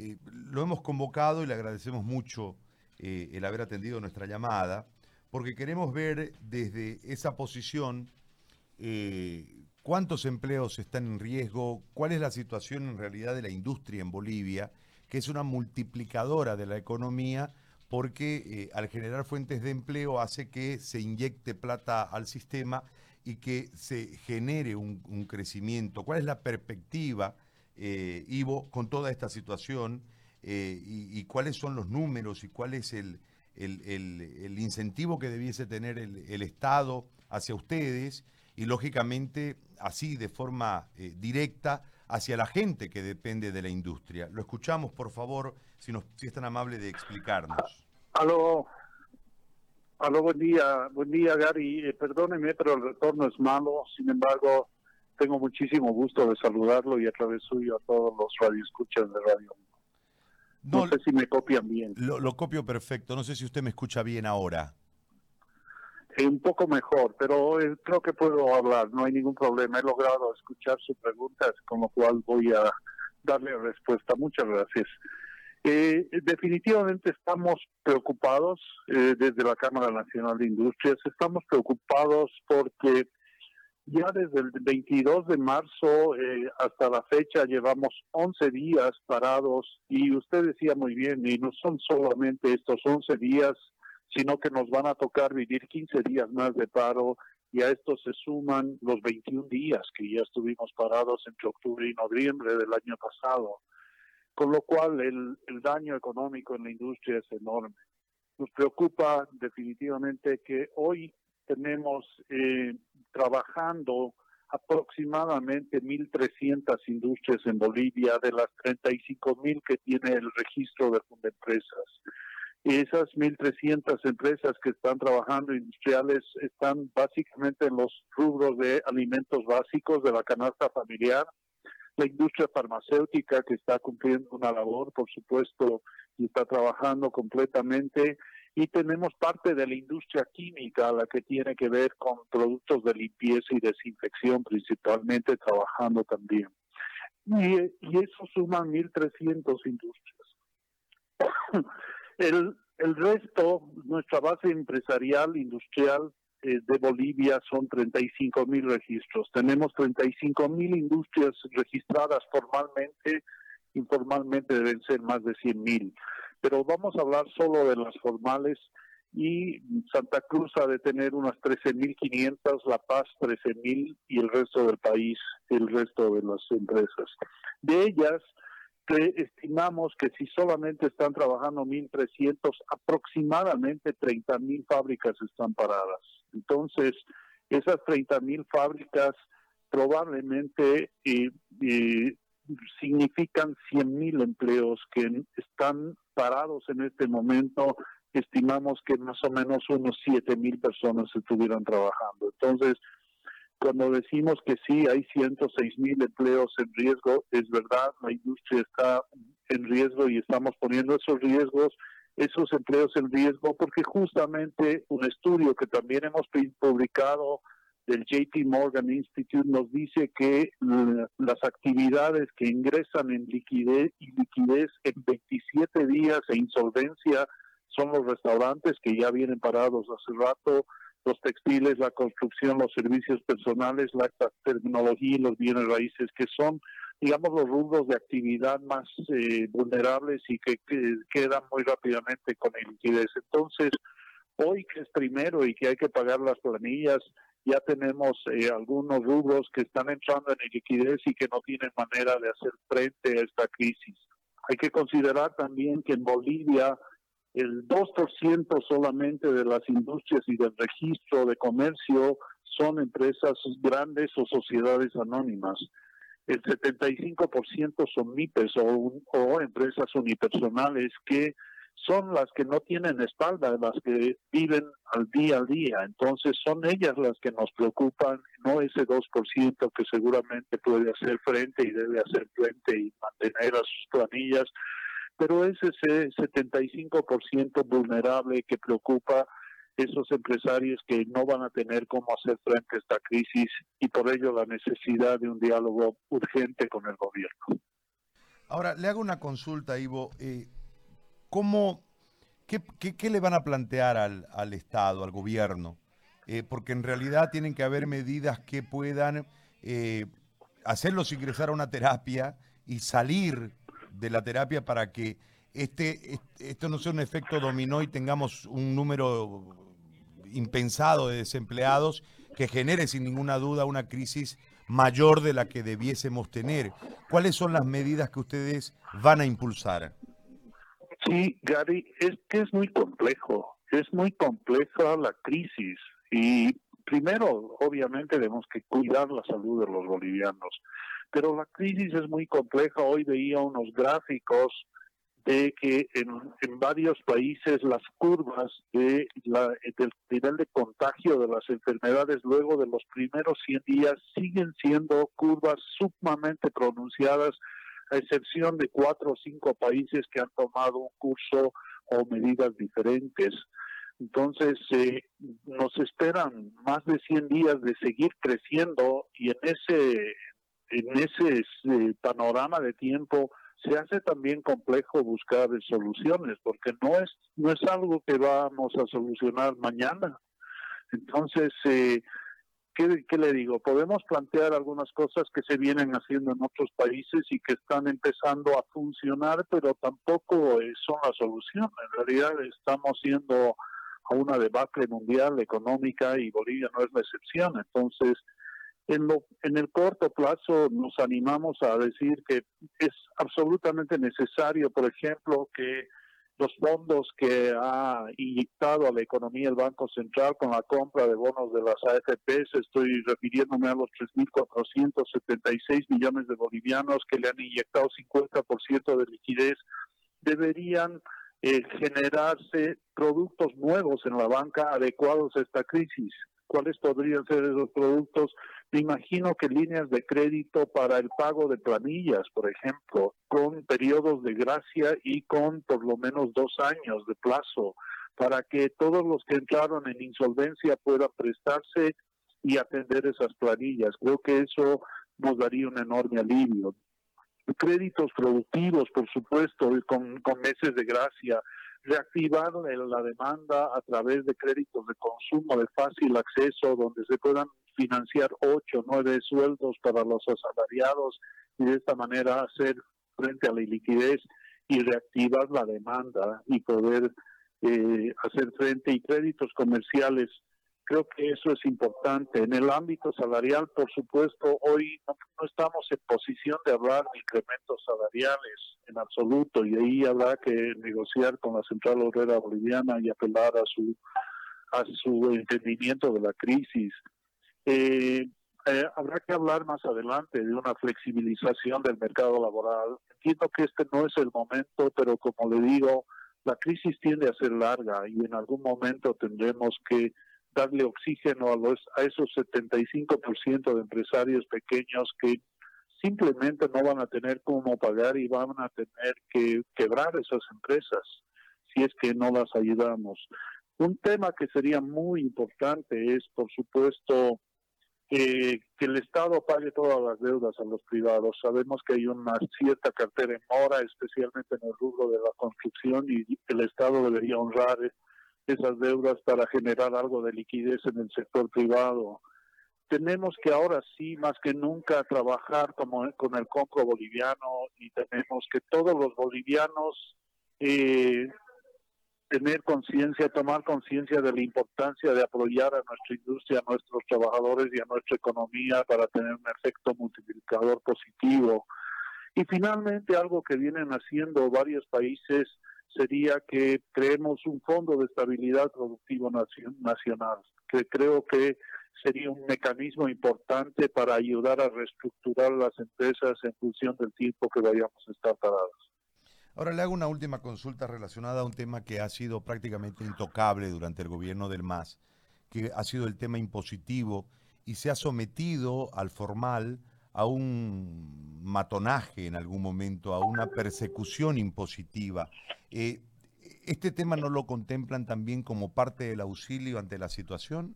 Eh, lo hemos convocado y le agradecemos mucho eh, el haber atendido nuestra llamada, porque queremos ver desde esa posición eh, cuántos empleos están en riesgo, cuál es la situación en realidad de la industria en Bolivia, que es una multiplicadora de la economía, porque al generar fuentes de empleo hace que se inyecte plata al sistema y que se genere un, crecimiento. ¿Cuál es la perspectiva, Ivo, con toda esta situación? Eh, y, cuáles son los números y cuál es el, el, incentivo que debiese tener el, Estado hacia ustedes y lógicamente así de forma eh, directa hacia la gente que depende de la industria. Lo escuchamos, por favor, si, nos, si es tan amable de explicarnos. Aló, aló, buen día, buen día Gary, eh, perdóneme, pero el retorno es malo, sin embargo, tengo muchísimo gusto de saludarlo y a través suyo a todos los radioescuchas de Radio no, sé si me copian bien. Lo, copio perfecto. No sé si usted me escucha bien ahora. Eh, un poco mejor, pero eh, creo que puedo hablar. No hay ningún problema. He logrado escuchar sus preguntas, con lo cual voy a darle respuesta. Muchas gracias. Eh, definitivamente estamos preocupados desde la Cámara Nacional de Industrias. Estamos preocupados porque ya desde el 22 de marzo eh, hasta la fecha llevamos 11 días parados y usted decía muy bien, y no son solamente estos 11 días, sino que nos van a tocar vivir 15 días más de paro y a esto se suman los 21 días que ya estuvimos parados entre octubre y noviembre del año pasado, con lo cual el, el daño económico en la industria es enorme. Nos preocupa definitivamente que hoy tenemos eh, trabajando aproximadamente 1.300 industrias en Bolivia de las 35.000 que tiene el registro de empresas. Y esas 1.300 empresas que están trabajando industriales están básicamente en los rubros de alimentos básicos de la canasta familiar, la industria farmacéutica que está cumpliendo una labor, por supuesto, y está trabajando completamente y tenemos parte de la industria química, la que tiene que ver con productos de limpieza y desinfección, principalmente trabajando también. Y, eso suma 1.300 industrias. el, el resto, nuestra base empresarial, industrial eh, de Bolivia son 35 mil registros. Tenemos 35 mil industrias registradas formalmente, informalmente deben ser más de 100 mil pero vamos a hablar solo de las formales y Santa Cruz ha de tener unas 13.500, La Paz 13.000 y el resto del país, el resto de las empresas. De ellas, estimamos que si solamente están trabajando 1.300, aproximadamente 30.000 fábricas están paradas. Entonces, esas 30.000 fábricas probablemente eh, eh, significan 100.000 empleos que están parados en este momento, estimamos que más o menos unos siete mil personas estuvieran trabajando. Entonces, cuando decimos que sí, hay 106 mil empleos en riesgo, es verdad, la industria está en riesgo y estamos poniendo esos riesgos, esos empleos en riesgo, porque justamente un estudio que también hemos publicado del JP Morgan Institute nos dice que las actividades que ingresan en liquidez y liquidez en 27 días e insolvencia son los restaurantes que ya vienen parados hace rato, los textiles, la construcción, los servicios personales, la tecnología y los bienes raíces, que son, digamos, los rubros de actividad más eh, vulnerables y que, que, quedan muy rápidamente con la liquidez. Entonces, hoy que es primero y que hay que pagar las planillas, ya tenemos eh, algunos rubros que están entrando en liquidez y que no tienen manera de hacer frente a esta crisis. Hay que considerar también que en Bolivia el 2% solamente de las industrias y del registro de comercio son empresas grandes o sociedades anónimas. El 75% son MIPES o, o empresas unipersonales que son las que no tienen espalda, las que viven al día a día. Entonces son ellas las que nos preocupan, no ese 2% que seguramente puede hacer frente y debe hacer frente y mantener a sus planillas, pero es ese 75% vulnerable que preocupa esos empresarios que no van a tener cómo hacer frente a esta crisis y por ello la necesidad de un diálogo urgente con el gobierno. Ahora, le hago una consulta, Ivo. Eh, ¿Cómo, qué, qué, le van a plantear al, al Estado, al gobierno? Eh, porque en realidad tienen que haber medidas que puedan eh, hacerlos ingresar a una terapia y salir de la terapia para que este, esto no sea un efecto dominó y tengamos un número impensado de desempleados que genere sin ninguna duda una crisis mayor de la que debiésemos tener. ¿Cuáles son las medidas que ustedes van a impulsar? Sí, Gary, es que es muy complejo, es muy compleja la crisis y primero, obviamente, tenemos que cuidar la salud de los bolivianos, pero la crisis es muy compleja. Hoy veía unos gráficos de que en, varios países las curvas de la, del nivel de contagio de las enfermedades luego de los primeros 100 días siguen siendo curvas sumamente pronunciadas, a excepción de cuatro o cinco países que han tomado un curso o medidas diferentes. Entonces, eh, nos esperan más de 100 días de seguir creciendo y en ese, en ese eh, panorama de tiempo se hace también complejo buscar soluciones porque no es no es algo que vamos a solucionar mañana entonces eh, ¿qué, ¿qué, le digo podemos plantear algunas cosas que se vienen haciendo en otros países y que están empezando a funcionar pero tampoco eh, son la solución. En realidad estamos siendo a una debacle mundial económica y Bolivia no es la excepción. Entonces en, lo, en el corto plazo nos animamos a decir que es absolutamente necesario, por ejemplo, que los fondos que ha inyectado a la economía el Banco Central con la compra de bonos de las AFPs, estoy refiriéndome a los 3.476 millones de bolivianos que le han inyectado 50% de liquidez, deberían eh, generarse productos nuevos en la banca adecuados a esta crisis. ¿Cuáles podrían ser esos productos? Me imagino que líneas de crédito para el pago de planillas, por ejemplo, con periodos de gracia y con por lo menos dos años de plazo, para que todos los que entraron en insolvencia puedan prestarse y atender esas planillas. Creo que eso nos daría un enorme alivio. Créditos productivos, por supuesto, con, con meses de gracia, reactivar la demanda a través de créditos de consumo de fácil acceso, donde se puedan financiar ocho, nueve sueldos para los asalariados y de esta manera hacer frente a la liquidez y reactivar la demanda y poder eh, hacer frente y créditos comerciales. Creo que eso es importante. En el ámbito salarial, por supuesto, hoy no, estamos en posición de hablar de incrementos salariales en absoluto y ahí habrá que negociar con la Central Obrera Boliviana y apelar a su a su entendimiento de la crisis. Eh, eh, habrá que hablar más adelante de una flexibilización del mercado laboral. Entiendo que este no es el momento, pero como le digo, la crisis tiende a ser larga y en algún momento tendremos que darle oxígeno a, los, a esos 75% de empresarios pequeños que simplemente no van a tener cómo pagar y van a tener que quebrar esas empresas si es que no las ayudamos. Un tema que sería muy importante es, por supuesto, que el Estado pague todas las deudas a los privados. Sabemos que hay una cierta cartera en mora, especialmente en el rubro de la construcción, y el Estado debería honrar esas deudas para generar algo de liquidez en el sector privado. Tenemos que ahora sí, más que nunca, trabajar como con el compro boliviano y tenemos que todos los bolivianos eh, tener conciencia, tomar conciencia de la importancia de apoyar a nuestra industria, a nuestros trabajadores y a nuestra economía para tener un efecto multiplicador positivo. Y finalmente, algo que vienen haciendo varios países sería que creemos un fondo de estabilidad productivo nacional, que creo que sería un mecanismo importante para ayudar a reestructurar las empresas en función del tiempo que vayamos a estar parados. Ahora le hago una última consulta relacionada a un tema que ha sido prácticamente intocable durante el gobierno del MAS, que ha sido el tema impositivo y se ha sometido al formal a un matonaje en algún momento, a una persecución impositiva. Eh, ¿Este tema no lo contemplan también como parte del auxilio ante la situación?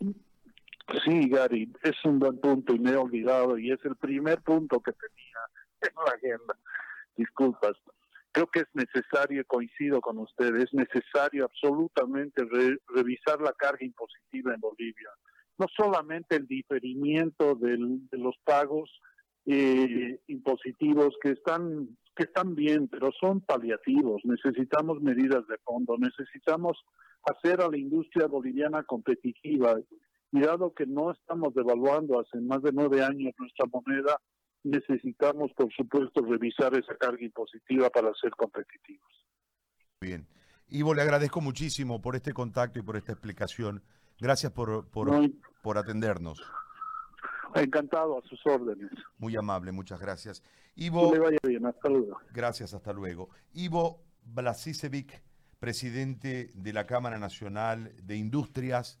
Sí, Gary, es un buen punto y me he olvidado y es el primer punto que tenía en la agenda. Disculpas. Creo que es necesario, coincido con ustedes, es necesario absolutamente revisar la carga impositiva en Bolivia. No solamente el diferimiento de los pagos eh, impositivos que están que están bien, pero son paliativos. Necesitamos medidas de fondo, necesitamos hacer a la industria boliviana competitiva. Y dado que no estamos devaluando hace más de nueve años nuestra moneda, necesitamos, por supuesto, revisar esa carga impositiva para ser competitivos. Bien. Ivo, le agradezco muchísimo por este contacto y por esta explicación. Gracias por, por, por atendernos. Encantado, a sus órdenes. Muy amable, muchas gracias. Ivo, que le vaya bien, hasta luego. Gracias, hasta luego. Ivo Blasisevic, presidente de la Cámara Nacional de Industrias